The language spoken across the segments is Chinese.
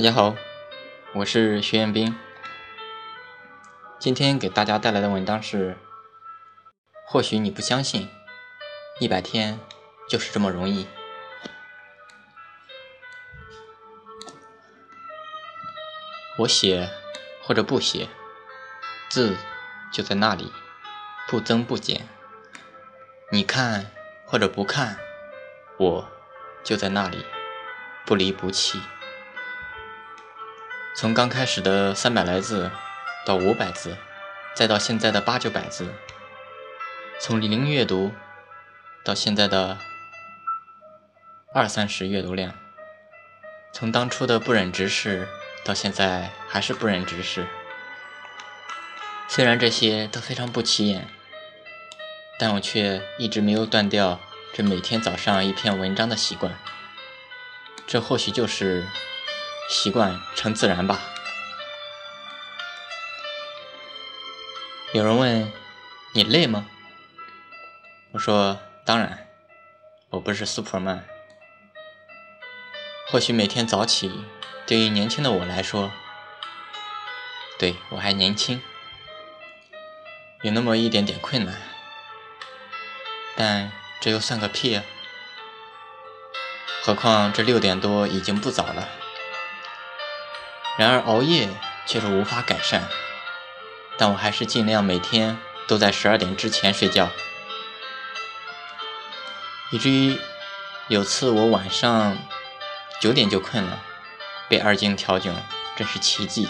大家好，我是徐彦斌。今天给大家带来的文章是：或许你不相信，一百天就是这么容易。我写或者不写，字就在那里，不增不减。你看或者不看，我就在那里，不离不弃。从刚开始的三百来字，到五百字，再到现在的八九百字；从零阅读到现在的二三十阅读量；从当初的不忍直视到现在还是不忍直视。虽然这些都非常不起眼，但我却一直没有断掉这每天早上一篇文章的习惯。这或许就是。习惯成自然吧。有人问你累吗？我说当然，我不是 Superman。或许每天早起对于年轻的我来说，对我还年轻，有那么一点点困难，但这又算个屁啊！何况这六点多已经不早了。然而熬夜却是无法改善，但我还是尽量每天都在十二点之前睡觉，以至于有次我晚上九点就困了，被二经调醒，真是奇迹。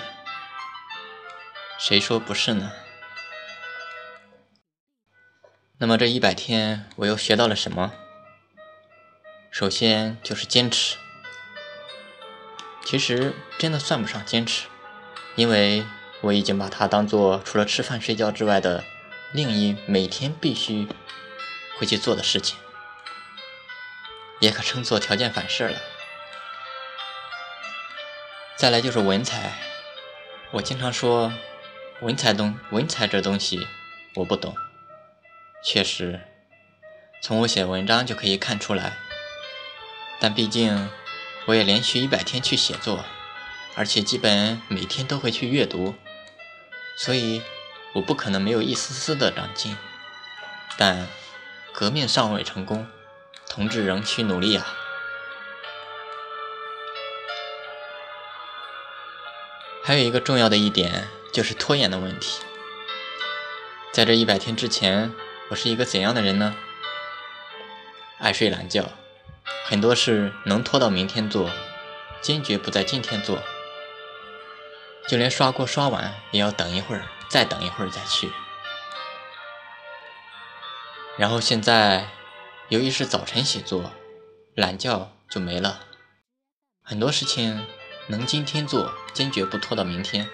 谁说不是呢？那么这一百天我又学到了什么？首先就是坚持。其实真的算不上坚持，因为我已经把它当做除了吃饭睡觉之外的另一每天必须会去做的事情，也可称作条件反射了。再来就是文采，我经常说文采东文采这东西我不懂，确实从我写文章就可以看出来，但毕竟。我也连续一百天去写作，而且基本每天都会去阅读，所以我不可能没有一丝丝的长进。但革命尚未成功，同志仍需努力啊！还有一个重要的一点就是拖延的问题。在这一百天之前，我是一个怎样的人呢？爱睡懒觉。很多事能拖到明天做，坚决不在今天做。就连刷锅刷碗也要等一会儿，再等一会儿再去。然后现在，由于是早晨写作，懒觉就没了。很多事情能今天做，坚决不拖到明天。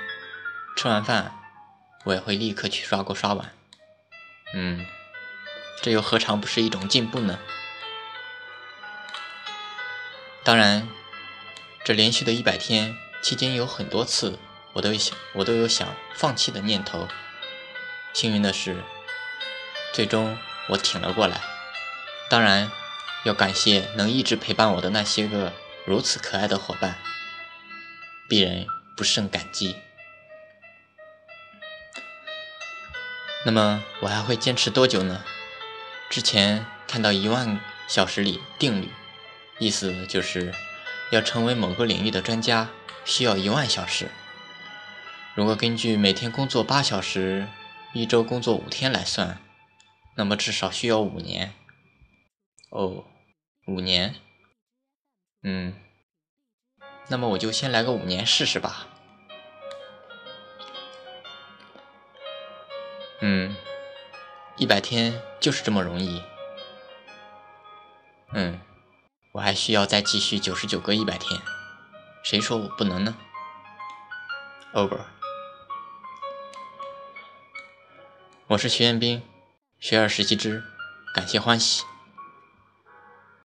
吃完饭，我也会立刻去刷锅刷碗。嗯，这又何尝不是一种进步呢？当然，这连续的一百天期间有很多次，我都想，我都有想放弃的念头。幸运的是，最终我挺了过来。当然，要感谢能一直陪伴我的那些个如此可爱的伙伴，鄙人不胜感激。那么，我还会坚持多久呢？之前看到一万小时里定律。意思就是要成为某个领域的专家，需要一万小时。如果根据每天工作八小时，一周工作五天来算，那么至少需要五年。哦，五年？嗯，那么我就先来个五年试试吧。嗯，一百天就是这么容易。嗯。我还需要再继续九十九个一百天，谁说我不能呢？Over。我是徐彦斌，学而时习之，感谢欢喜。